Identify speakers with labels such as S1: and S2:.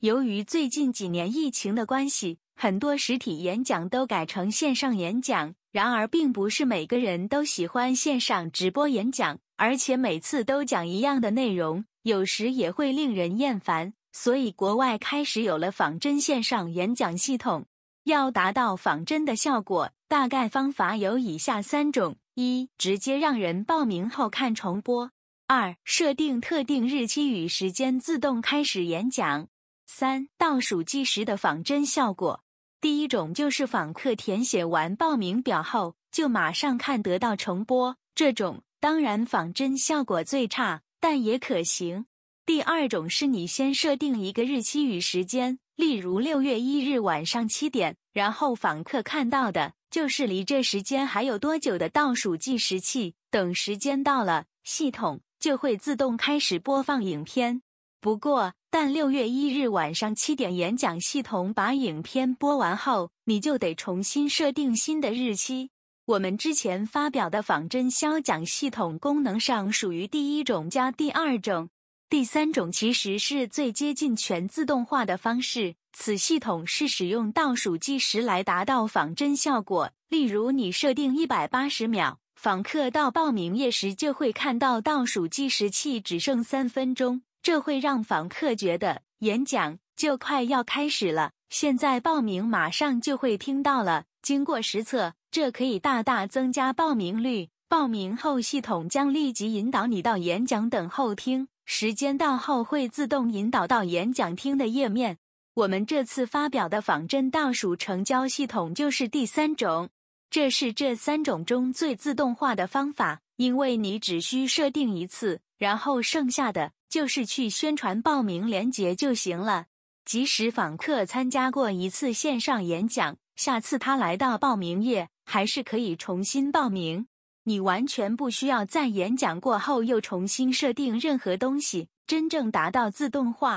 S1: 由于最近几年疫情的关系，很多实体演讲都改成线上演讲。然而，并不是每个人都喜欢线上直播演讲，而且每次都讲一样的内容，有时也会令人厌烦。所以，国外开始有了仿真线上演讲系统。要达到仿真的效果，大概方法有以下三种：一、直接让人报名后看重播；二、设定特定日期与时间自动开始演讲。三、倒数计时的仿真效果，第一种就是访客填写完报名表后就马上看得到重播，这种当然仿真效果最差，但也可行。第二种是你先设定一个日期与时间，例如六月一日晚上七点，然后访客看到的就是离这时间还有多久的倒数计时器，等时间到了，系统就会自动开始播放影片。不过，但六月一日晚上七点演讲系统把影片播完后，你就得重新设定新的日期。我们之前发表的仿真销讲系统功能上属于第一种加第二种，第三种其实是最接近全自动化的方式。此系统是使用倒数计时来达到仿真效果。例如，你设定一百八十秒，访客到报名页时就会看到倒数计时器只剩三分钟。这会让访客觉得演讲就快要开始了，现在报名马上就会听到了。经过实测，这可以大大增加报名率。报名后，系统将立即引导你到演讲等候厅，时间到后会自动引导到演讲厅的页面。我们这次发表的仿真倒数成交系统就是第三种，这是这三种中最自动化的方法，因为你只需设定一次，然后剩下的。就是去宣传报名链接就行了。即使访客参加过一次线上演讲，下次他来到报名页，还是可以重新报名。你完全不需要在演讲过后又重新设定任何东西，真正达到自动化。